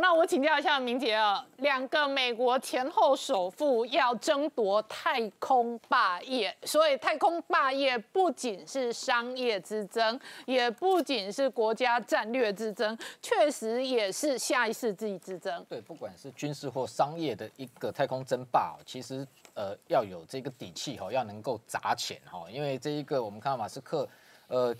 那我请教一下明杰啊，两个美国前后首富要争夺太空霸业，所以太空霸业不仅是商业之争，也不仅是国家战略之争，确实也是下一世纪之争。对，不管是军事或商业的一个太空争霸，其实呃要有这个底气哈，要能够砸钱哈，因为这一个我们看到马斯克呃。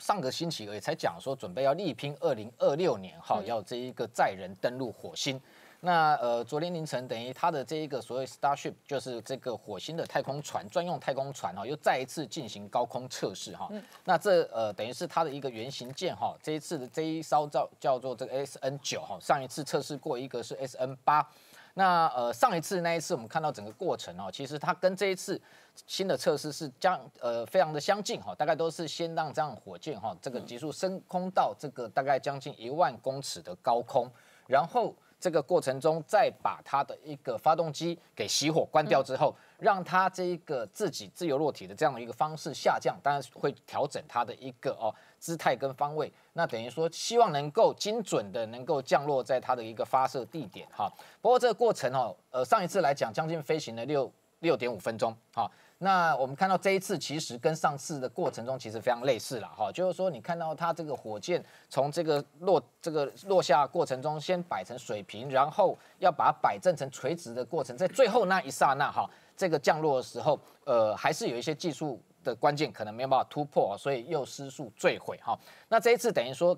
上个星期也才讲说，准备要力拼二零二六年哈，要这一个载人登陆火星。那呃，昨天凌晨等于他的这一个所谓 Starship，就是这个火星的太空船专用太空船哈，又再一次进行高空测试哈。那这呃等于是它的一个原型舰哈，这一次的这一艘叫叫做这个 S N 九哈，上一次测试过一个是 S N 八。那呃上一次那一次我们看到整个过程哦，其实它跟这一次新的测试是将呃非常的相近哈，大概都是先让这样火箭哈这个急速升空到这个大概将近一万公尺的高空，然后这个过程中再把它的一个发动机给熄火关掉之后，让它这一个自己自由落体的这样的一个方式下降，当然会调整它的一个哦。姿态跟方位，那等于说希望能够精准的能够降落在它的一个发射地点哈。不过这个过程哦，呃，上一次来讲将近飞行了六六点五分钟哈。那我们看到这一次其实跟上次的过程中其实非常类似了哈，就是说你看到它这个火箭从这个落这个落下过程中先摆成水平，然后要把它摆正成垂直的过程，在最后那一刹那哈，这个降落的时候，呃，还是有一些技术。的关键可能没有办法突破，所以又失速坠毁哈。那这一次等于说。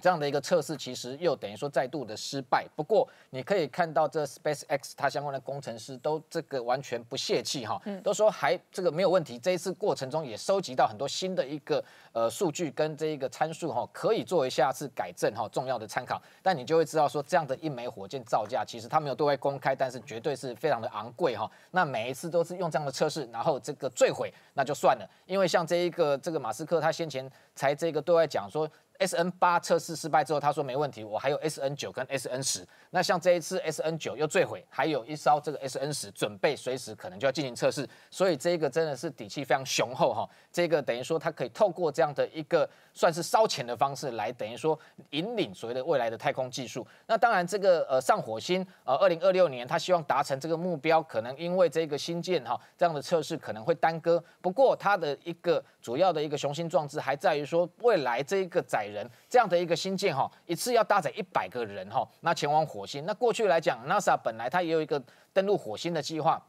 这样的一个测试，其实又等于说再度的失败。不过你可以看到，这 Space X 它相关的工程师都这个完全不泄气哈，都说还这个没有问题。这一次过程中也收集到很多新的一个呃数据跟这一个参数哈，可以作为下次改正哈重要的参考。但你就会知道说，这样的一枚火箭造价，其实它没有对外公开，但是绝对是非常的昂贵哈。那每一次都是用这样的测试，然后这个坠毁那就算了，因为像这一个这个马斯克他先前才这个对外讲说。S N 八测试失败之后，他说没问题，我还有 S N 九跟 S N 十。那像这一次 S N 九又坠毁，还有一艘这个 S N 十准备随时可能就要进行测试，所以这个真的是底气非常雄厚哈。这个等于说它可以透过这样的一个算是烧钱的方式来等于说引领所谓的未来的太空技术。那当然这个呃上火星呃二零二六年他希望达成这个目标，可能因为这个新建哈这样的测试可能会耽搁。不过它的一个主要的一个雄心壮志还在于说未来这一个载人这样的一个新建哈，一次要搭载一百个人哈，那前往火星。那过去来讲，NASA 本来它也有一个登陆火星的计划，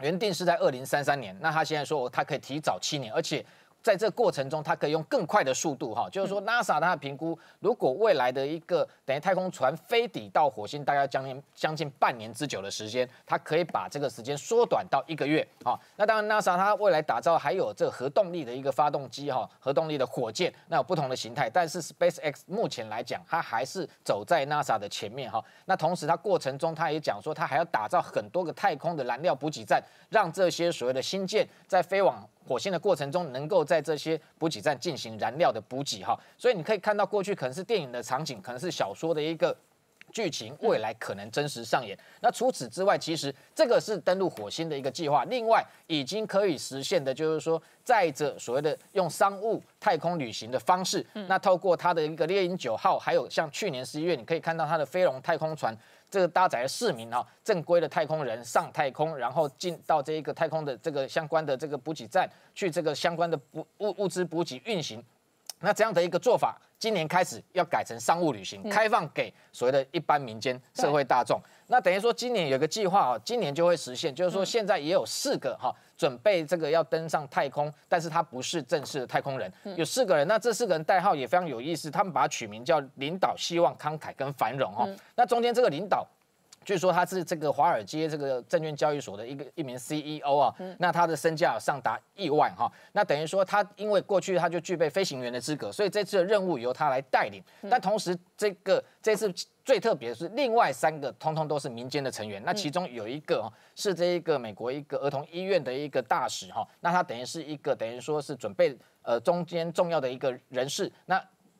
原定是在二零三三年。那它现在说，它可以提早七年，而且。在这过程中，它可以用更快的速度，哈，就是说，NASA 它的评估，如果未来的一个等于太空船飞抵到火星，大概将近将近半年之久的时间，它可以把这个时间缩短到一个月，哈。那当然，NASA 它未来打造还有这核动力的一个发动机，哈，核动力的火箭，那有不同的形态。但是 SpaceX 目前来讲，它还是走在 NASA 的前面，哈。那同时，它过程中它也讲说，它还要打造很多个太空的燃料补给站，让这些所谓的新舰在飞往。火星的过程中，能够在这些补给站进行燃料的补给，哈，所以你可以看到过去可能是电影的场景，可能是小说的一个剧情，未来可能真实上演。那除此之外，其实这个是登陆火星的一个计划。另外，已经可以实现的，就是说载着所谓的用商务太空旅行的方式，那透过它的一个猎鹰九号，还有像去年十一月，你可以看到它的飞龙太空船。这个搭载了市民啊，正规的太空人上太空，然后进到这一个太空的这个相关的这个补给站，去这个相关的补物物资补给运行。那这样的一个做法，今年开始要改成商务旅行，开放给所谓的一般民间社会大众。那等于说今年有个计划啊，今年就会实现，就是说现在也有四个哈。准备这个要登上太空，但是他不是正式的太空人，有四个人，那这四个人代号也非常有意思，他们把它取名叫领导、希望、慷慨跟繁荣哦。那中间这个领导。据说他是这个华尔街这个证券交易所的一个一名 CEO 啊，那他的身价上达亿万哈，那等于说他因为过去他就具备飞行员的资格，所以这次的任务由他来带领。但同时这个这次最特别的是另外三个通通都是民间的成员，那其中有一个是这一个美国一个儿童医院的一个大使哈，那他等于是一个等于说是准备呃中间重要的一个人士那。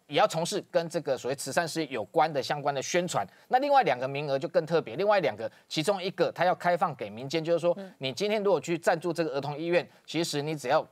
也要从事跟这个所谓慈善事业有关的相关的宣传。那另外两个名额就更特别，另外两个其中一个它要开放给民间，就是说你今天如果去赞助这个儿童医院，其实你只要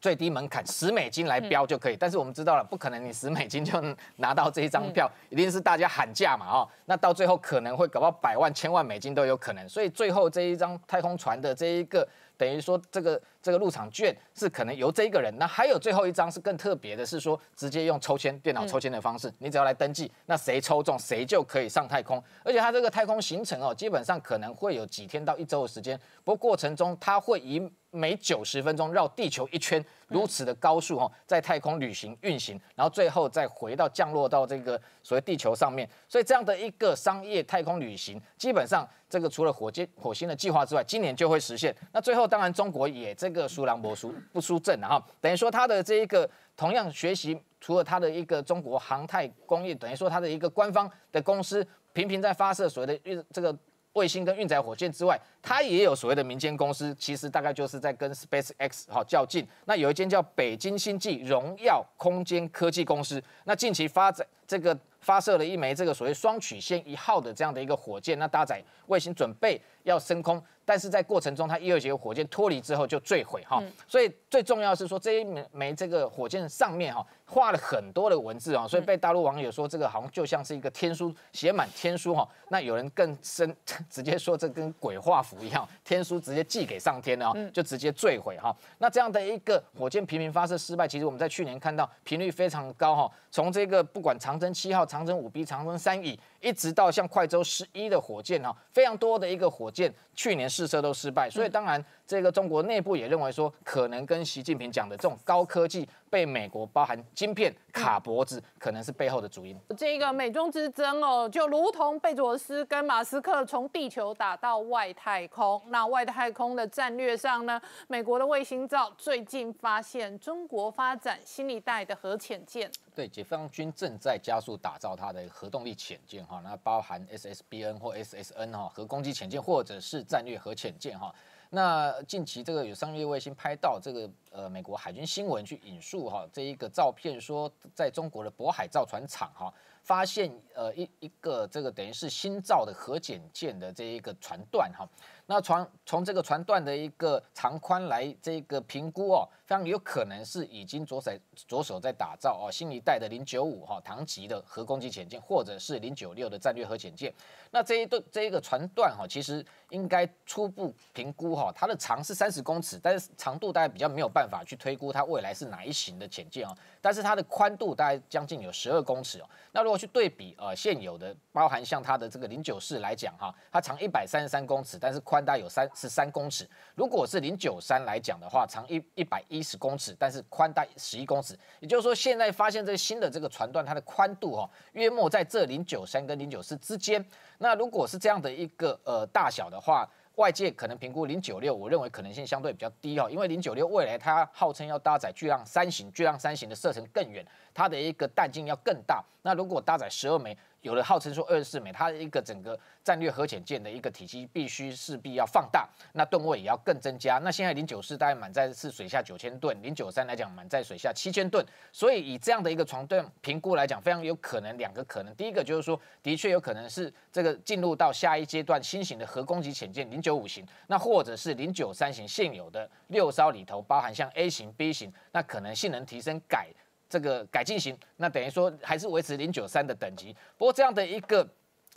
最低门槛十美金来标就可以，但是我们知道了，不可能你十美金就拿到这一张票，一定是大家喊价嘛，哦，那到最后可能会搞到百万、千万美金都有可能，所以最后这一张太空船的这一个。等于说这个这个入场券是可能由这一个人，那还有最后一张是更特别的，是说直接用抽签电脑抽签的方式，你只要来登记，那谁抽中谁就可以上太空。而且它这个太空行程哦，基本上可能会有几天到一周的时间，不过过程中它会以每九十分钟绕地球一圈，如此的高速哦，在太空旅行运行，然后最后再回到降落到这个所谓地球上面。所以这样的一个商业太空旅行，基本上这个除了火箭火星的计划之外，今年就会实现。那最后当然中国也这个输狼不输不输阵了哈，等于说它的这一个同样学习，除了它的一个中国航太工业，等于说它的一个官方的公司频频在发射所谓的运这个。卫星跟运载火箭之外，它也有所谓的民间公司，其实大概就是在跟 Space X 哈较劲。那有一间叫北京星际荣耀空间科技公司，那近期发展这个发射了一枚这个所谓双曲线一号的这样的一个火箭，那搭载卫星准备要升空。但是在过程中，它一二节火箭脱离之后就坠毁哈，所以最重要是说这一枚枚这个火箭上面哈画了很多的文字啊，所以被大陆网友说这个好像就像是一个天书写满天书哈，那有人更深直接说这跟鬼画符一样，天书直接寄给上天了啊，就直接坠毁哈。那这样的一个火箭频频发射失败，其实我们在去年看到频率非常高哈，从这个不管长征七号、长征五 B、长征三乙。一直到像快舟十一的火箭哈，非常多的一个火箭，去年试射都失败，所以当然这个中国内部也认为说，可能跟习近平讲的这种高科技被美国包含晶片卡脖子，可能是背后的主因。这个美中之争哦，就如同贝佐斯跟马斯克从地球打到外太空，那外太空的战略上呢，美国的卫星照最近发现中国发展新一代的核潜舰。对，解放军正在加速打造它的核动力潜舰哈，那包含 SSBN 或 SSN 哈，核攻击潜舰或者是战略核潜舰哈。那近期这个有商业卫星拍到这个呃美国海军新闻去引述哈这一个照片，说在中国的渤海造船厂哈发现呃一一个这个等于是新造的核潜舰的这一个船段哈。那船从这个船段的一个长宽来这个评估哦，非常有可能是已经着手着手在打造哦新一代的零九五哈唐级的核攻击潜舰，或者是零九六的战略核潜舰。那这一段这一个船段哈，其实应该初步评估哈，它的长是三十公尺，但是长度大概比较没有办法去推估它未来是哪一型的潜舰哦。但是它的宽度大概将近有十二公尺哦。那如果去对比呃现有的，包含像它的这个零九四来讲哈，它长一百三十三公尺，但是宽大有三十三公尺。如果是零九三来讲的话，长一一百一十公尺，但是宽大十一公尺。也就是说，现在发现这新的这个船段，它的宽度哈，约莫在这零九三跟零九四之间。那如果是这样的一个呃大小的话，外界可能评估零九六，我认为可能性相对比较低哦，因为零九六未来它号称要搭载巨浪三型，巨浪三型的射程更远，它的一个弹径要更大。那如果搭载十二枚。有的号称说二十四枚，它一个整个战略核潜舰的一个体积必须势必要放大，那吨位也要更增加。那现在零九四大概满载是水下九千吨，零九三来讲满载水下七千吨，所以以这样的一个床段评估来讲，非常有可能两个可能，第一个就是说，的确有可能是这个进入到下一阶段新型的核攻击潜舰零九五型，那或者是零九三型现有的六艘里头包含像 A 型、B 型，那可能性能提升改。这个改进型，那等于说还是维持零九三的等级。不过这样的一个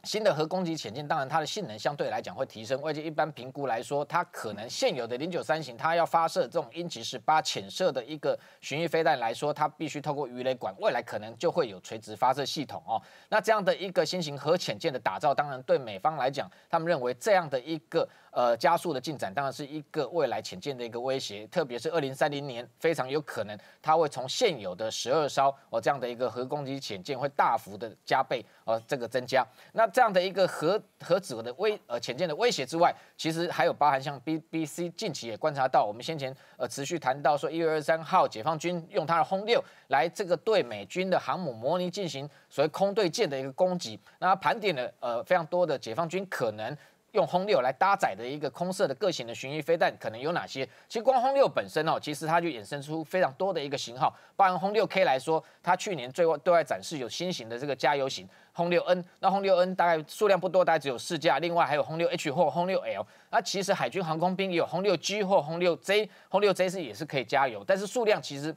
新的核攻击潜舰，当然它的性能相对来讲会提升。外界一般评估来说，它可能现有的零九三型，它要发射这种鹰击十八潜射的一个巡弋飞弹来说，它必须透过鱼雷管，未来可能就会有垂直发射系统哦。那这样的一个新型核潜舰的打造，当然对美方来讲，他们认为这样的一个。呃，加速的进展当然是一个未来潜舰的一个威胁，特别是二零三零年，非常有可能它会从现有的十二艘哦这样的一个核攻击潜舰会大幅的加倍呃这个增加。那这样的一个核核子的威呃潜舰的威胁之外，其实还有包含像 BBC 近期也观察到，我们先前呃持续谈到说一月二三号解放军用它的轰六来这个对美军的航母模拟进行所谓空对舰的一个攻击，那盘点了呃非常多的解放军可能。用轰六来搭载的一个空射的各型的巡弋飞弹可能有哪些？其实光轰六本身哦，其实它就衍生出非常多的一个型号。包含轰六 K 来说，它去年最外对外展示有新型的这个加油型。轰六 N，那轰六 N 大概数量不多，大概只有四架，另外还有轰六 H 或轰六 L。那其实海军航空兵也有轰六 G 或轰六 J，轰六 J 是也是可以加油，但是数量其实。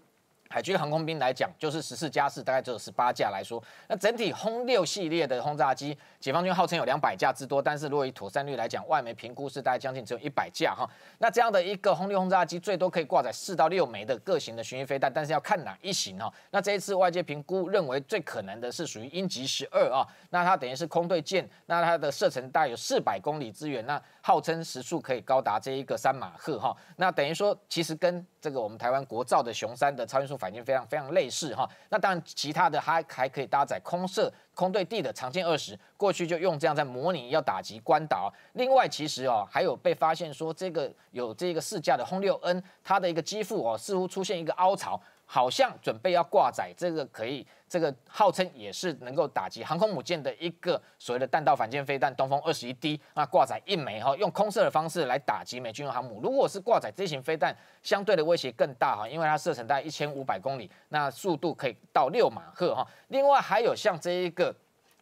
海军航空兵来讲，就是十四加四，大概只有十八架来说。那整体轰六系列的轰炸机，解放军号称有两百架之多，但是如果以妥善率来讲，外媒评估是大概将近只有一百架哈。那这样的一个轰六轰炸机，最多可以挂载四到六枚的各型的巡弋飞弹，但是要看哪一型哈。那这一次外界评估认为最可能的是属于鹰击十二啊，那它等于是空对舰，那它的射程大概有四百公里之远，那号称时速可以高达这一个三马赫哈。那等于说，其实跟这个我们台湾国造的雄三的超音速反舰非常非常类似哈，那当然其他的还还可以搭载空射空对地的长剑二十，过去就用这样在模拟要打击关岛。另外其实哦还有被发现说这个有这个四架的轰六 N，它的一个机腹哦似乎出现一个凹槽。好像准备要挂载这个可以，这个号称也是能够打击航空母舰的一个所谓的弹道反舰飞弹东风二十一 D，那挂载一枚哈，用空射的方式来打击美军航母。如果是挂载这型飞弹，相对的威胁更大哈，因为它射程大概一千五百公里，那速度可以到六马赫哈。另外还有像这一个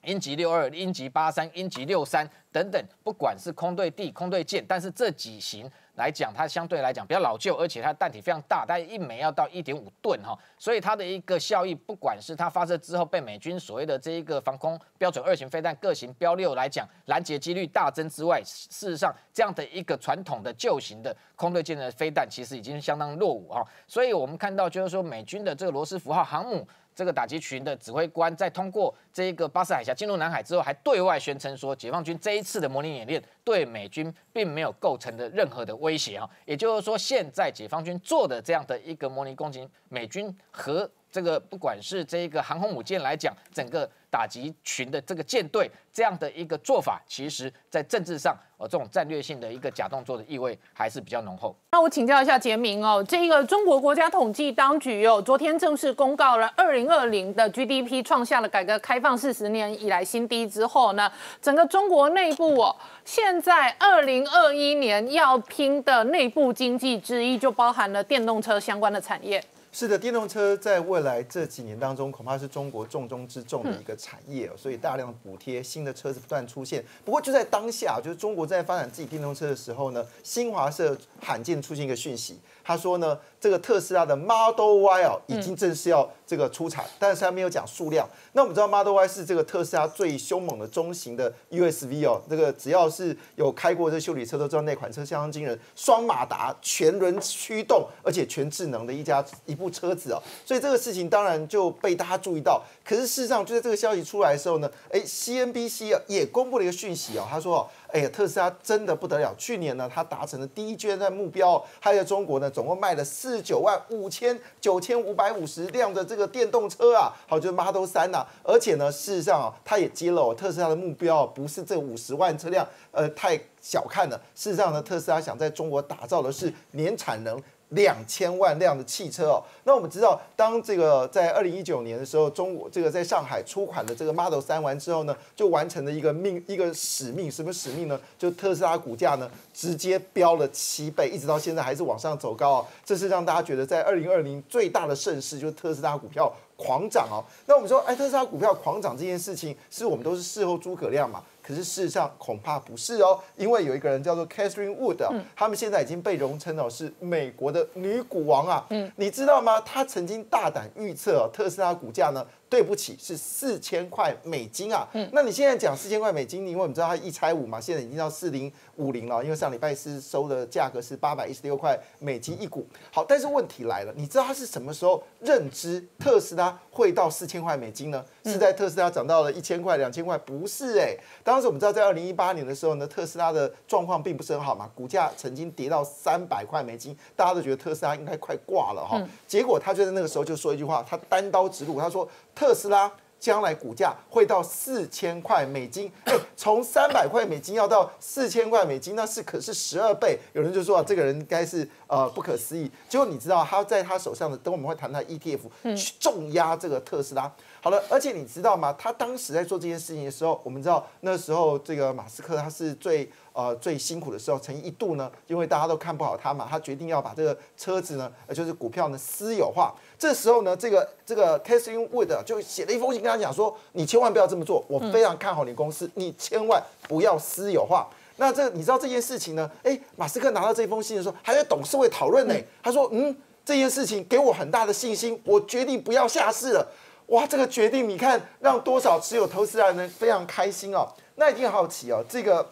鹰击六二、鹰击八三、鹰击六三等等，不管是空对地、空对舰，但是这几型。来讲，它相对来讲比较老旧，而且它弹体非常大，大概一枚要到一点五吨哈，所以它的一个效益，不管是它发射之后被美军所谓的这一个防空标准二型飞弹各型标六来讲拦截几率大增之外，事实上这样的一个传统的旧型的空对舰的飞弹其实已经相当落伍哈，所以我们看到就是说美军的这个罗斯福号航母。这个打击群的指挥官在通过这个巴士海峡进入南海之后，还对外宣称说，解放军这一次的模拟演练对美军并没有构成的任何的威胁啊，也就是说，现在解放军做的这样的一个模拟攻击，美军和这个不管是这一个航空母舰来讲，整个。打击群的这个舰队这样的一个做法，其实在政治上，呃，这种战略性的一个假动作的意味还是比较浓厚。那我请教一下杰明哦，这个中国国家统计当局哦，昨天正式公告了二零二零的 GDP 创下了改革开放四十年以来新低之后呢，整个中国内部哦，现在二零二一年要拼的内部经济之一，就包含了电动车相关的产业。是的，电动车在未来这几年当中，恐怕是中国重中之重的一个产业，所以大量的补贴，新的车子不断出现。不过就在当下，就是中国在发展自己电动车的时候呢，新华社罕见出现一个讯息。他说呢，这个特斯拉的 Model Y 哦，已经正式要这个出产，但是他没有讲数量。那我们知道 Model Y 是这个特斯拉最凶猛的中型的 USV 哦，这个只要是有开过这修理车都知道那款车相当惊人，双马达全轮驱动，而且全智能的一家一部车子哦。所以这个事情当然就被大家注意到。可是事实上就在这个消息出来的时候呢，哎，CNBC 也公布了一个讯息哦，他说。哎呀，特斯拉真的不得了！去年呢，它达成了第一阶段目标，它在中国呢，总共卖了四十九万五千九千五百五十辆的这个电动车啊，好，就是 Model 三呐。而且呢，事实上啊，它也揭露特斯拉的目标不是这五十万车辆，呃，太小看了。事实上呢，特斯拉想在中国打造的是年产能。两千万辆的汽车哦，那我们知道，当这个在二零一九年的时候，中国这个在上海出款的这个 Model 三完之后呢，就完成了一个命一个使命，什么使命呢？就特斯拉股价呢直接飙了七倍，一直到现在还是往上走高哦。这是让大家觉得在二零二零最大的盛世，就是特斯拉股票狂涨哦。那我们说，哎，特斯拉股票狂涨这件事情，是我们都是事后诸葛亮嘛？可是事实上恐怕不是哦，因为有一个人叫做 Catherine Wood，他们现在已经被荣称哦是美国的女股王啊。嗯，你知道吗？她曾经大胆预测特斯拉股价呢。对不起，是四千块美金啊。嗯，那你现在讲四千块美金，因为我们知道它一拆五嘛，现在已经到四零五零了。因为上礼拜四收的价格是八百一十六块美金一股。好，但是问题来了，你知道它是什么时候认知特斯拉会到四千块美金呢？是在特斯拉涨到了一千块、两千块？不是哎，当时我们知道在二零一八年的时候呢，特斯拉的状况并不是很好嘛，股价曾经跌到三百块美金，大家都觉得特斯拉应该快挂了哈。结果他就在那个时候就说一句话，他单刀直入，他说。特斯拉将来股价会到四千块美金，哎，从三百块美金要到四千块美金，那是可是十二倍。有人就说啊，这个人应该是呃不可思议。结果你知道他在他手上的，等我们会谈他 ETF 去重压这个特斯拉。好了，而且你知道吗？他当时在做这件事情的时候，我们知道那时候这个马斯克他是最呃最辛苦的时候，曾一度呢，因为大家都看不好他嘛，他决定要把这个车子呢，呃就是股票呢私有化。这时候呢，这个这个 Catherine Wood 就写了一封信跟他讲说，你千万不要这么做，我非常看好你公司，你千万不要私有化。那这你知道这件事情呢？哎，马斯克拿到这封信的时候，还在董事会讨论呢。他说，嗯，这件事情给我很大的信心，我决定不要下市了。哇，这个决定你看让多少持有投资人非常开心哦。那一定好奇哦，这个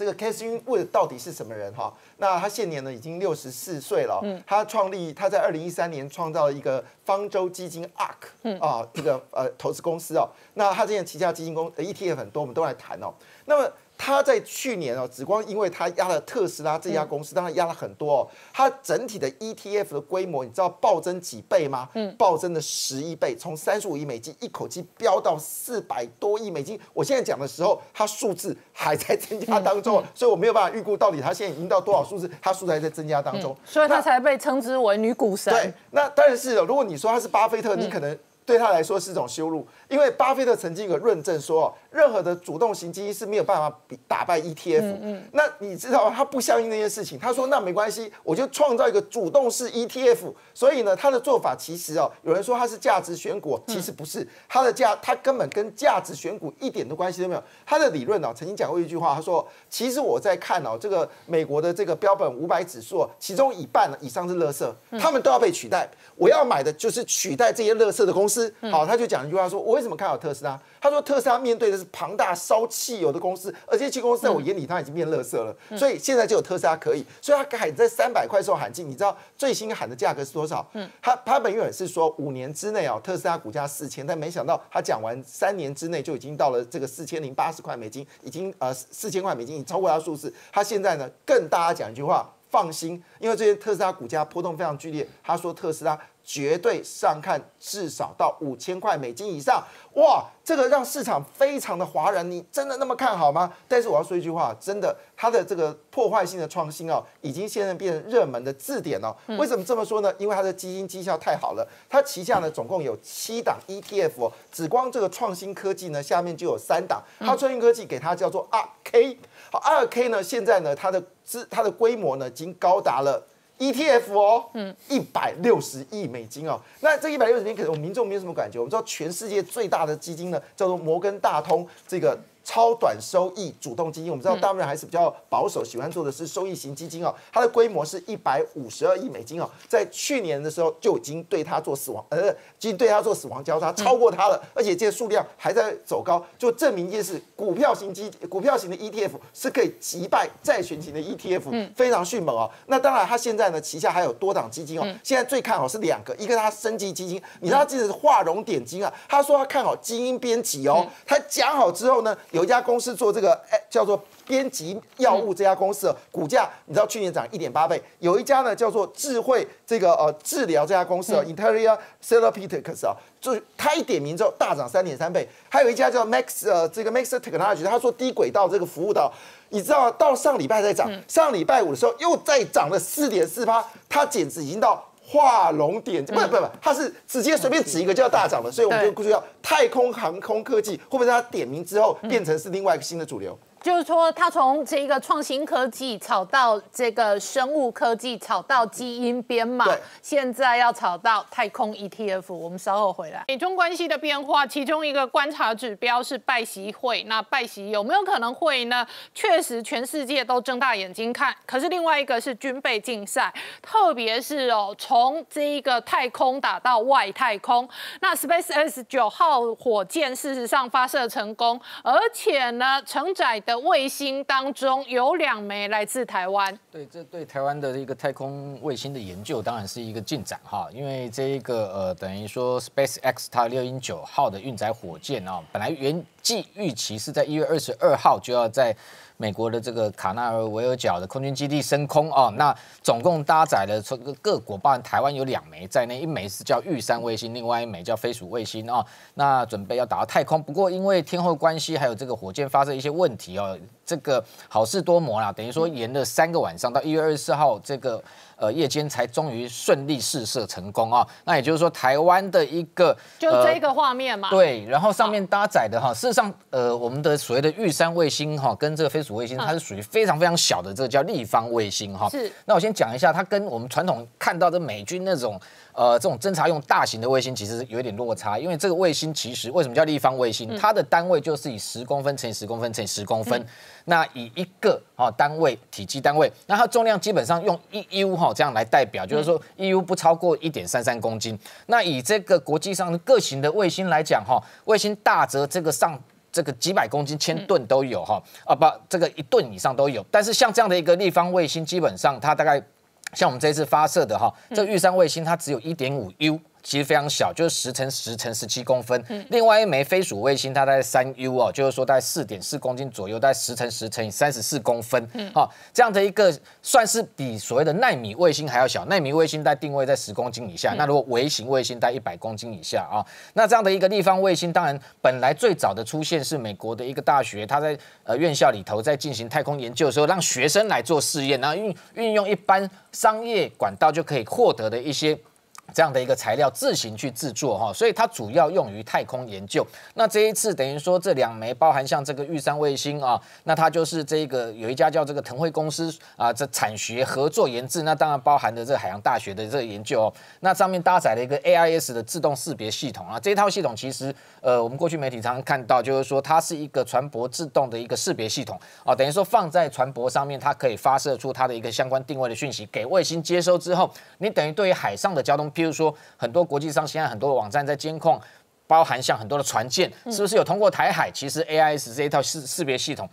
这个 Catherine Wood 到底是什么人哈？那他现年呢已经六十四岁了。嗯，他创立他在二零一三年创造了一个方舟基金 ARK 啊，这个呃投资公司哦。那他之前旗下基金公 ETF 很多，我们都来谈哦。那么他在去年哦，只光因为他压了特斯拉这家公司，当然压了很多哦。它整体的 ETF 的规模，你知道暴增几倍吗？嗯，暴增了十一倍，从三十五亿美金一口气飙到四百多亿美金。我现在讲的时候，它数字还在增加当中，所以我没有办法预估到底它现在已经到多少数字，它数字还在增加当中，所以它才被称之为女股神。对，那当然是如果你说他是巴菲特，你可能对他来说是一种羞辱，因为巴菲特曾经有个论证说。任何的主动型基金是没有办法比打败 ETF。嗯嗯。那你知道他不相信那件事情，他说那没关系，我就创造一个主动式 ETF。所以呢，他的做法其实哦，有人说他是价值选股，其实不是，他的价他根本跟价值选股一点的关系都没有。他的理论呢，曾经讲过一句话，他说其实我在看哦，这个美国的这个标本五百指数，其中一半以上是垃圾，他们都要被取代。我要买的就是取代这些垃圾的公司。好，他就讲一句话说，我为什么看好特斯拉？他说特斯拉面对的是庞大烧汽油的公司，而这些公司在我眼里它已经变垃圾了，所以现在就有特斯拉可以，所以他喊在三百块时候喊进，你知道最新喊的价格是多少？嗯，他他本原是说五年之内啊，特斯拉股价四千，但没想到他讲完三年之内就已经到了这个四千零八十块美金，已经呃四千块美金已经超过他数字。他现在呢更大家讲一句话，放心，因为这些特斯拉股价波动非常剧烈，他说特斯拉。绝对上看至少到五千块美金以上，哇，这个让市场非常的哗然。你真的那么看好吗？但是我要说一句话，真的，它的这个破坏性的创新哦，已经现在变成热门的字典哦。为什么这么说呢？因为它的基金绩效太好了。它旗下呢总共有七档 ETF 哦，只光这个创新科技呢下面就有三档。它创新科技给它叫做二 K，好，二 K 呢现在呢它的资它的规模呢已经高达了。ETF 哦，嗯，一百六十亿美金哦，那这一百六十亿可能我们民众没有什么感觉。我们知道全世界最大的基金呢，叫做摩根大通，这个。超短收益主动基金，我们知道大部分人还是比较保守，喜欢做的是收益型基金哦。它的规模是一百五十二亿美金哦，在去年的时候就已经对它做死亡，呃，已经对它做死亡交叉，超过它了，而且这些数量还在走高，就证明一件事：股票型基股票型的 ETF 是可以击败债券型的 ETF，非常迅猛哦。那当然，它现在呢旗下还有多档基金哦，现在最看好是两个，一个它升级基金，你知道这是画龙点睛啊，他说他看好基因编辑哦，他讲好之后呢。有一家公司做这个，哎，叫做编辑药物这家公司，股价你知道去年涨一点八倍。有一家呢叫做智慧这个呃治疗这家公司啊，Interior Therapeutics 啊，就它一点名之后大涨三点三倍。还有一家叫 Max 呃这个 Max Technology，他做低轨道这个服务的，你知道到上礼拜在涨，上礼拜五的时候又再涨了四点四八，它简直已经到。画龙点睛，不不不，它是直接随便指一个就要大涨了，所以我们就注意到太空航空科技会不会在它点名之后变成是另外一个新的主流？就是说，他从这个创新科技炒到这个生物科技，炒到基因编码，现在要炒到太空 ETF。我们稍后回来。美中关系的变化，其中一个观察指标是拜习会。那拜习有没有可能会呢？确实，全世界都睁大眼睛看。可是另外一个是军备竞赛，特别是哦，从这一个太空打到外太空。那 Space X 九号火箭事实上发射成功，而且呢，承载。的卫星当中有两枚来自台湾，对，这对台湾的一个太空卫星的研究当然是一个进展哈，因为这一个呃，等于说 Space X 它六零九号的运载火箭啊，本来原计预期是在一月二十二号就要在。美国的这个卡纳尔维尔角的空军基地升空哦，那总共搭载了从各国，包含台湾有两枚在内，一枚是叫玉山卫星，另外一枚叫飞鼠卫星哦，那准备要打到太空，不过因为天后关系，还有这个火箭发射一些问题哦，这个好事多磨啦，等于说延了三个晚上，到一月二十四号这个。呃夜间才终于顺利试射成功啊。那也就是说，台湾的一个就这个画面嘛。对，然后上面搭载的哈，事实上呃我们的所谓的玉山卫星哈，跟这个飞鼠卫星，它是属于非常非常小的，这个叫立方卫星哈。是。那我先讲一下，它跟我们传统看到的美军那种。呃，这种侦察用大型的卫星其实有一点落差，因为这个卫星其实为什么叫立方卫星？它的单位就是以十公分乘以十公分乘以十公分，那以一个啊单位体积单位，那它重量基本上用一 U 哈这样来代表，就是说一 U 不超过一点三三公斤。那以这个国际上的各型的卫星来讲哈，卫星大则这个上这个几百公斤、千吨都有哈，啊不，这个一吨以上都有。但是像这样的一个立方卫星，基本上它大概。像我们这次发射的哈，这玉山卫星它只有一点五 U。其实非常小，就是十乘十乘十七公分。另外一枚飞鼠卫星，它在三 U 哦，就是说在四点四公斤左右，在十乘十乘以三十四公分。嗯好，这样的一个算是比所谓的纳米卫星还要小。纳米卫星在定位在十公斤以下，那如果微型卫星在一百公斤以下啊，那这样的一个立方卫星，当然本来最早的出现是美国的一个大学，它在呃院校里头在进行太空研究的时候，让学生来做试验，然后运运用一般商业管道就可以获得的一些。这样的一个材料自行去制作哈，所以它主要用于太空研究。那这一次等于说这两枚包含像这个玉山卫星啊，那它就是这个有一家叫这个腾辉公司啊，这产学合作研制，那当然包含的这海洋大学的这个研究哦。那上面搭载了一个 AIS 的自动识别系统啊，这套系统其实呃我们过去媒体常常看到，就是说它是一个船舶自动的一个识别系统啊，等于说放在船舶上面，它可以发射出它的一个相关定位的讯息给卫星接收之后，你等于对于海上的交通。例如说，很多国际上现在很多的网站在监控，包含像很多的船舰，是不是有通过台海？其实 AIS 这一套识识别系统。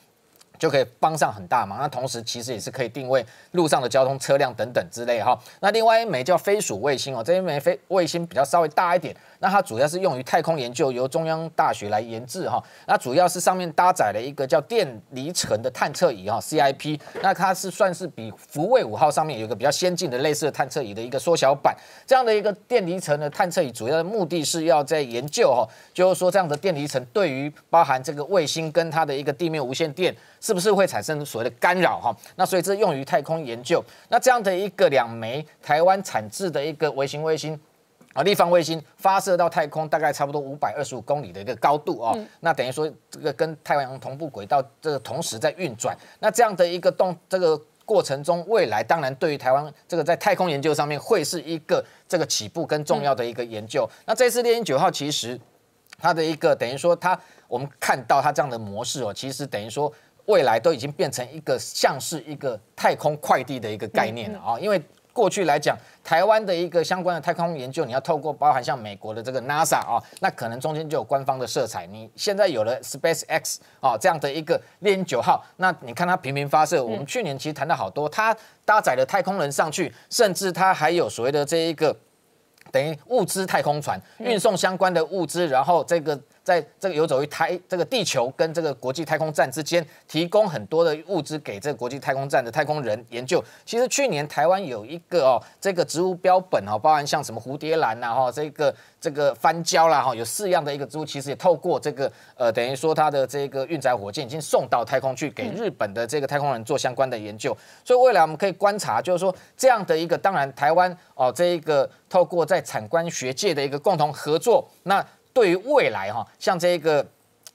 就可以帮上很大忙。那同时其实也是可以定位路上的交通车辆等等之类哈。那另外一枚叫飞鼠卫星哦，这一枚飞卫星比较稍微大一点。那它主要是用于太空研究，由中央大学来研制哈。那主要是上面搭载了一个叫电离层的探测仪哈，CIP。那它是算是比福卫五号上面有一个比较先进的类似的探测仪的一个缩小版。这样的一个电离层的探测仪，主要的目的是要在研究哈，就是说这样的电离层对于包含这个卫星跟它的一个地面无线电。是不是会产生所谓的干扰哈？那所以这用于太空研究。那这样的一个两枚台湾产制的一个微型卫星啊，立方卫星发射到太空，大概差不多五百二十五公里的一个高度哦。那等于说这个跟太阳同步轨道这个同时在运转。那这样的一个动这个过程中，未来当然对于台湾这个在太空研究上面会是一个这个起步跟重要的一个研究。那这次猎鹰九号其实它的一个等于说它我们看到它这样的模式哦，其实等于说。未来都已经变成一个像是一个太空快递的一个概念了啊！因为过去来讲，台湾的一个相关的太空研究，你要透过包含像美国的这个 NASA 啊，那可能中间就有官方的色彩。你现在有了 SpaceX 啊这样的一个猎鹰九号，那你看它频频发射，我们去年其实谈到好多，它搭载了太空人上去，甚至它还有所谓的这一个等于物资太空船运送相关的物资，然后这个。在这个游走于台这个地球跟这个国际太空站之间，提供很多的物资给这个国际太空站的太空人研究。其实去年台湾有一个哦，这个植物标本哦，包含像什么蝴蝶兰呐哈，这个这个番椒啦哈，有四样的一个植物，其实也透过这个呃，等于说它的这个运载火箭已经送到太空去，给日本的这个太空人做相关的研究。所以未来我们可以观察，就是说这样的一个，当然台湾哦，这一个透过在产官学界的一个共同合作，那。对于未来哈，像这一个，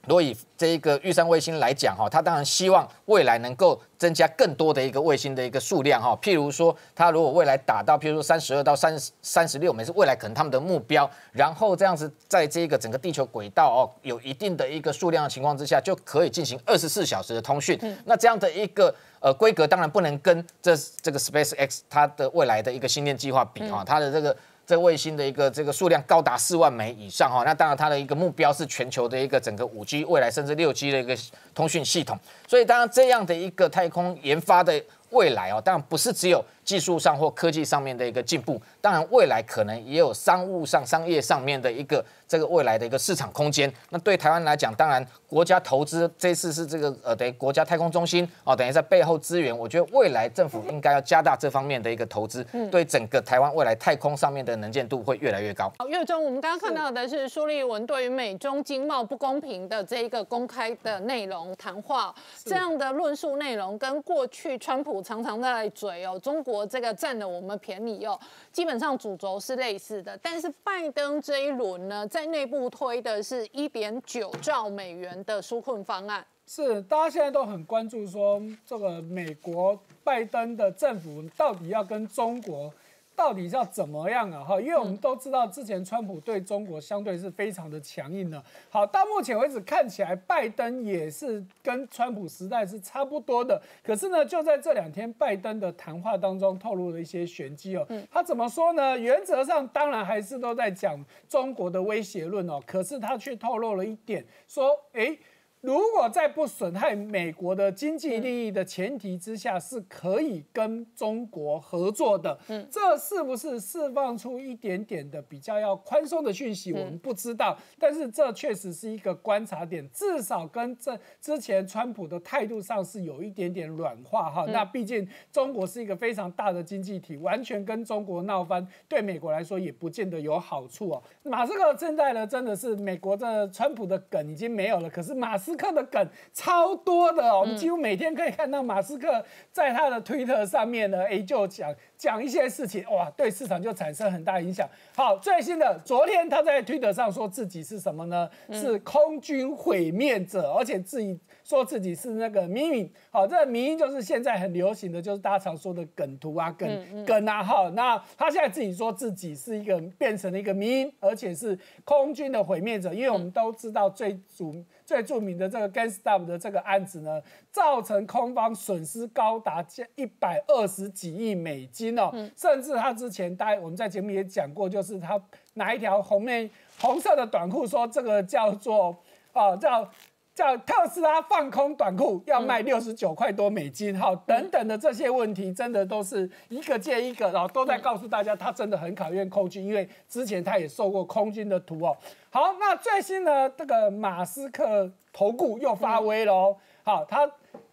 如果以这一个玉山卫星来讲哈，它当然希望未来能够增加更多的一个卫星的一个数量哈。譬如说，它如果未来打到譬如说三十二到三三十六枚是未来可能他们的目标，然后这样子在这个整个地球轨道哦有一定的一个数量的情况之下，就可以进行二十四小时的通讯。那这样的一个呃规格，当然不能跟这这个 Space X 它的未来的一个星链计划比哈，它的这个。这卫星的一个这个数量高达四万枚以上哈，那当然它的一个目标是全球的一个整个五 G 未来甚至六 G 的一个通讯系统，所以当然这样的一个太空研发的未来哦，当然不是只有技术上或科技上面的一个进步，当然未来可能也有商务上、商业上面的一个。这个未来的一个市场空间，那对台湾来讲，当然国家投资这次是这个呃，等于国家太空中心哦，等于在背后支援。我觉得未来政府应该要加大这方面的一个投资，对整个台湾未来太空上面的能见度会越来越高。好，岳中，我们刚刚看到的是苏立文对于美中经贸不公平的这一个公开的内容谈话，这样的论述内容跟过去川普府常常在嘴哦，中国这个占了我们便宜哦，基本上主轴是类似的。但是拜登这一轮呢，在内部推的是一点九兆美元的纾困方案。是，大家现在都很关注说，这个美国拜登的政府到底要跟中国。到底要怎么样啊？哈，因为我们都知道，之前川普对中国相对是非常的强硬的。好，到目前为止看起来，拜登也是跟川普时代是差不多的。可是呢，就在这两天，拜登的谈话当中透露了一些玄机哦。他怎么说呢？原则上当然还是都在讲中国的威胁论哦。可是他却透露了一点，说，哎。如果在不损害美国的经济利益的前提之下，是可以跟中国合作的。嗯，这是不是释放出一点点的比较要宽松的讯息？我们不知道，但是这确实是一个观察点，至少跟这之前川普的态度上是有一点点软化哈。那毕竟中国是一个非常大的经济体，完全跟中国闹翻，对美国来说也不见得有好处哦。马斯克现在呢，真的是美国的川普的梗已经没有了，可是马斯。克的梗超多的哦，我们几乎每天可以看到马斯克在他的推特上面呢，哎，就讲讲一些事情，哇，对市场就产生很大影响。好，最新的，昨天他在推特上说自己是什么呢？是空军毁灭者，而且自己。说自己是那个迷影，好，这个迷影就是现在很流行的，就是大家常说的梗图啊、梗梗啊，哈。那他现在自己说自己是一个变成了一个迷影，而且是空军的毁灭者，因为我们都知道最著最著名的这个 g a n s t o p 的这个案子呢，造成空方损失高达一百二十几亿美金哦，甚至他之前大家我们在节目也讲过，就是他拿一条红面红色的短裤说这个叫做啊叫。叫特斯拉放空短裤要卖六十九块多美金，哈，等等的这些问题，真的都是一个接一个，然后都在告诉大家，他真的很考验空军，因为之前他也受过空军的图哦。好，那最新呢，这个马斯克投顾又发威了，好，他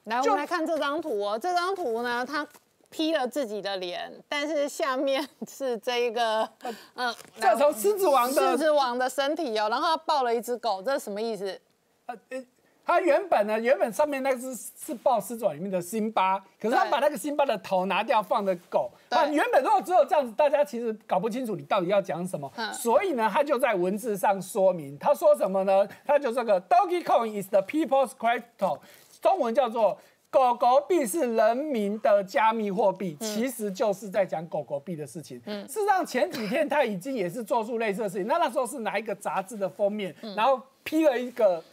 来我们来看这张图哦，这张图呢，他 P 了自己的脸，但是下面是这一个，嗯，这从狮子王的狮子王的身体哦，然后他抱了一只狗，这是什么意思？呃，他原本呢，原本上面那只是豹狮爪里面的辛巴，可是他把那个辛巴的头拿掉，放的狗。啊，原本如果只有这样子，大家其实搞不清楚你到底要讲什么。所以呢，他就在文字上说明，他说什么呢？他就这个 Doggy Coin is the people's crypto，中文叫做狗狗币是人民的加密货币，其实就是在讲狗狗币的事情。嗯，事实上前几天他已经也是做出类似的事情，那那时候是拿一个杂志的封面，然后批了一个。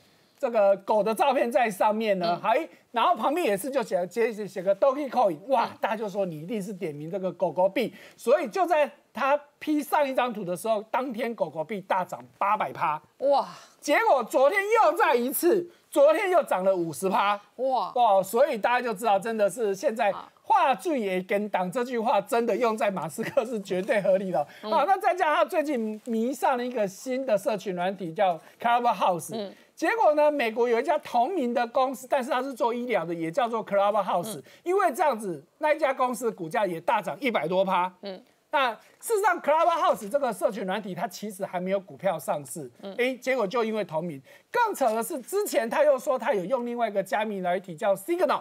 这个狗的照片在上面呢，还然后旁边也是就写写写写个 Doge Coin，哇，大家就说你一定是点名这个狗狗币，所以就在他 P 上一张图的时候，当天狗狗币大涨八百趴，哇，结果昨天又再一次，昨天又涨了五十趴，哇。哇，所以大家就知道真的是现在话剧也跟党这句话真的用在马斯克是绝对合理的。好，那再加上他最近迷上了一个新的社群软体叫 Clubhouse。结果呢？美国有一家同名的公司，但是它是做医疗的，也叫做 Clubhouse。因为这样子，那一家公司的股价也大涨一百多趴。嗯，那事实上，Clubhouse 这个社群软体，它其实还没有股票上市。嗯，哎，结果就因为同名，更扯的是，之前他又说他有用另外一个加密软体叫 Signal。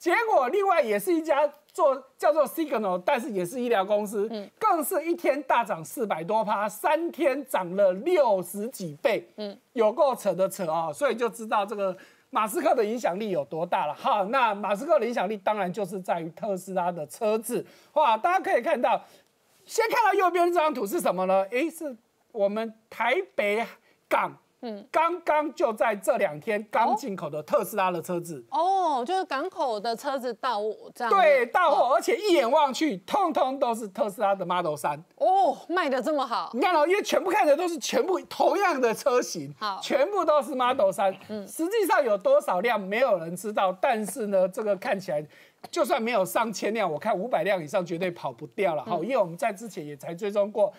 结果，另外也是一家做叫做 Signal，但是也是医疗公司，更是一天大涨四百多趴，三天涨了六十几倍，嗯，有够扯的扯啊！所以就知道这个马斯克的影响力有多大了。好，那马斯克的影响力当然就是在于特斯拉的车子。哇，大家可以看到，先看到右边这张图是什么呢？诶，是我们台北港。嗯，刚刚就在这两天刚进口的特斯拉的车子哦，就是港口的车子到这样对到货，而且一眼望去，通通都是特斯拉的 Model 三哦，卖的这么好。你看哦，因为全部看的都是全部同样的车型，好，全部都是 Model 三。嗯，实际上有多少辆没有人知道，但是呢，这个看起来就算没有上千辆，我看五百辆以上绝对跑不掉了。好，因为我们在之前也才追踪过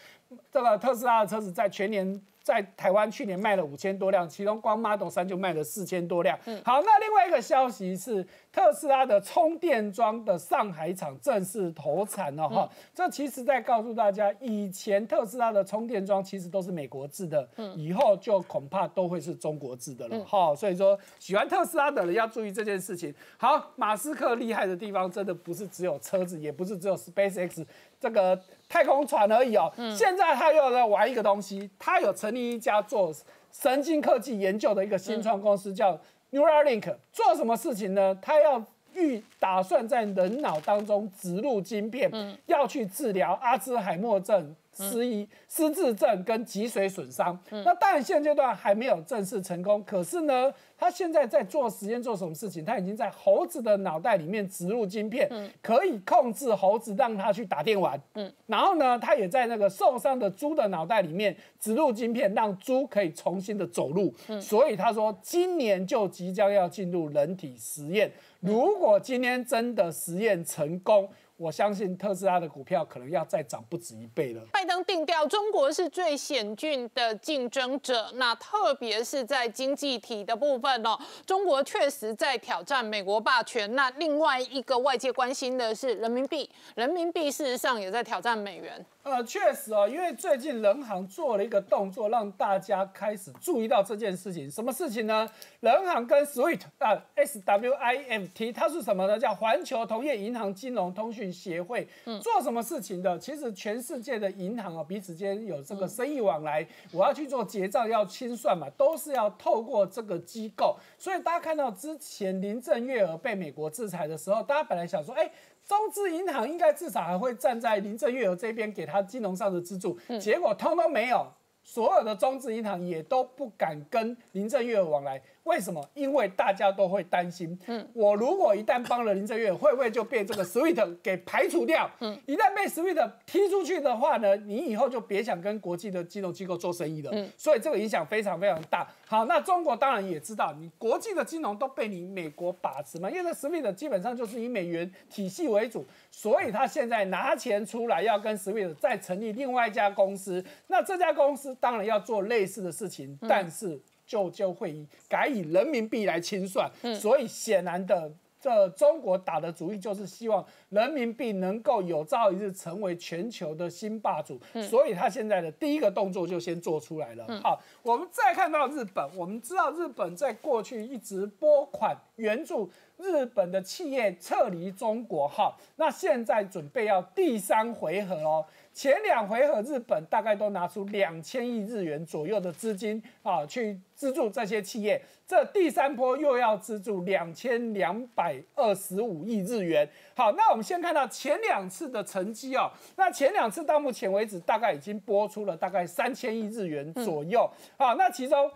这个特斯拉的车子在全年。在台湾去年卖了五千多辆，其中光 Model 三就卖了四千多辆。好，那另外一个消息是，特斯拉的充电桩的上海厂正式投产了哈。这其实在告诉大家，以前特斯拉的充电桩其实都是美国制的，以后就恐怕都会是中国制的了哈。所以说，喜欢特斯拉的人要注意这件事情。好，马斯克厉害的地方真的不是只有车子，也不是只有 SpaceX 这个太空船而已哦。现在他又在玩一个东西，他有成立一家做神经科技研究的一个新创公司，叫 Neuralink。做什么事情呢？他要预打算在人脑当中植入晶片，要去治疗阿兹海默症。失忆、失智症跟脊髓损伤，那当然现阶段还没有正式成功。可是呢，他现在在做实验，做什么事情？他已经在猴子的脑袋里面植入晶片，可以控制猴子，让它去打电玩。嗯，然后呢，他也在那个受伤的猪的脑袋里面植入晶片，让猪可以重新的走路。所以他说，今年就即将要进入人体实验。如果今天真的实验成功，我相信特斯拉的股票可能要再涨不止一倍了。拜登定调，中国是最险峻的竞争者，那特别是在经济体的部分哦，中国确实在挑战美国霸权。那另外一个外界关心的是人民币，人民币事实上也在挑战美元。呃，确实哦，因为最近人行做了一个动作，让大家开始注意到这件事情。什么事情呢？人行跟 SWIFT 啊，S W I F T，它是什么呢？叫环球同业银行金融通讯协会。做什么事情的？其实全世界的银行啊，彼此间有这个生意往来，我要去做结账要清算嘛，都是要透过这个机构。所以大家看到之前林郑月娥被美国制裁的时候，大家本来想说，哎。中资银行应该至少还会站在林郑月娥这边，给他金融上的资助，结果通通没有，所有的中资银行也都不敢跟林郑月娥往来。为什么？因为大家都会担心，嗯，我如果一旦帮了林正月，会不会就被这个 Sweet 给排除掉？嗯，一旦被 Sweet 踢出去的话呢，你以后就别想跟国际的金融机构做生意了。嗯，所以这个影响非常非常大。好，那中国当然也知道，你国际的金融都被你美国把持嘛，因为 Sweet 基本上就是以美元体系为主，所以他现在拿钱出来要跟 Sweet 再成立另外一家公司，那这家公司当然要做类似的事情，但是。就就会以改以人民币来清算，所以显然的，这中国打的主意就是希望人民币能够有朝一日成为全球的新霸主，所以他现在的第一个动作就先做出来了。好，我们再看到日本，我们知道日本在过去一直拨款援助日本的企业撤离中国，哈，那现在准备要第三回合喽。前两回合，日本大概都拿出两千亿日元左右的资金啊，去资助这些企业。这第三波又要资助两千两百二十五亿日元。好，那我们先看到前两次的成绩哦。那前两次到目前为止，大概已经拨出了大概三千亿日元左右。好，那其中。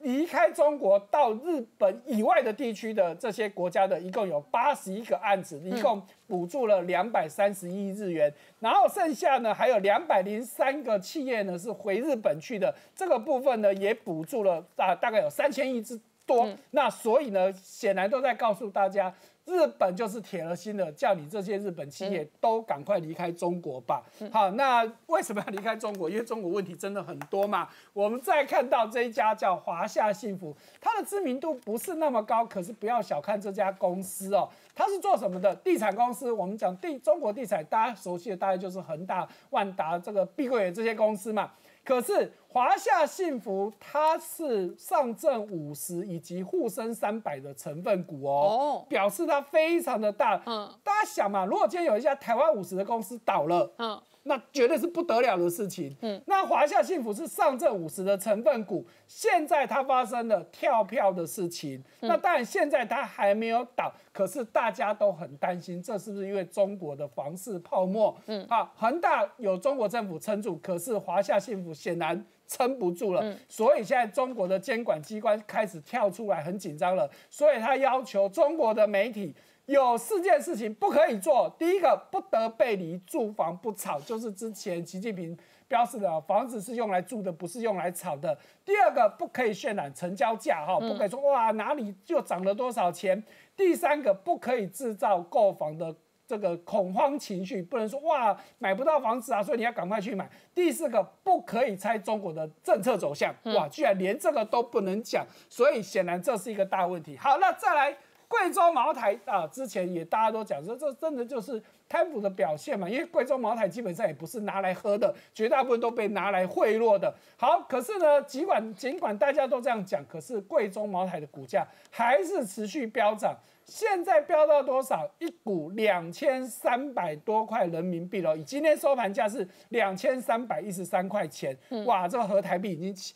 离开中国到日本以外的地区的这些国家的，一共有八十一个案子，一共补助了两百三十亿日元，然后剩下呢还有两百零三个企业呢是回日本去的，这个部分呢也补助了大大概有三千亿之多，那所以呢显然都在告诉大家。日本就是铁了心的，叫你这些日本企业都赶快离开中国吧。好，那为什么要离开中国？因为中国问题真的很多嘛。我们再看到这一家叫华夏幸福，它的知名度不是那么高，可是不要小看这家公司哦。它是做什么的？地产公司。我们讲地中国地产，大家熟悉的大概就是恒大、万达、这个碧桂园这些公司嘛。可是华夏幸福它是上证五十以及沪深三百的成分股哦，表示它非常的大。嗯，大家想嘛，如果今天有一家台湾五十的公司倒了，嗯。那绝对是不得了的事情。嗯，那华夏幸福是上证五十的成分股，现在它发生了跳票的事情。那当然现在它还没有倒，可是大家都很担心，这是不是因为中国的房市泡沫？嗯，啊，恒大有中国政府撑住，可是华夏幸福显然撑不住了。嗯，所以现在中国的监管机关开始跳出来，很紧张了。所以他要求中国的媒体。有四件事情不可以做。第一个，不得背离住房不炒，就是之前习近平标示的，房子是用来住的，不是用来炒的。第二个，不可以渲染成交价，哈，不可以说哇哪里就涨了多少钱。第三个，不可以制造购房的这个恐慌情绪，不能说哇买不到房子啊，所以你要赶快去买。第四个，不可以猜中国的政策走向，哇，居然连这个都不能讲，所以显然这是一个大问题。好，那再来。贵州茅台啊，之前也大家都讲说，这真的就是贪腐的表现嘛，因为贵州茅台基本上也不是拿来喝的，绝大部分都被拿来贿赂的。好，可是呢，尽管尽管大家都这样讲，可是贵州茅台的股价还是持续飙涨。现在飙到多少？一股两千三百多块人民币了。以今天收盘价是两千三百一十三块钱，哇，这个合台币已经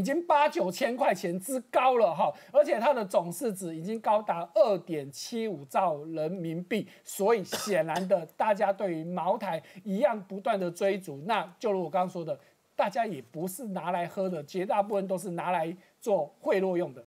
已经八九千块钱之高了哈，而且它的总市值已经高达二点七五兆人民币。所以显然的，大家对于茅台一样不断的追逐。那就如我刚刚说的，大家也不是拿来喝的，绝大部分都是拿来做贿赂用的。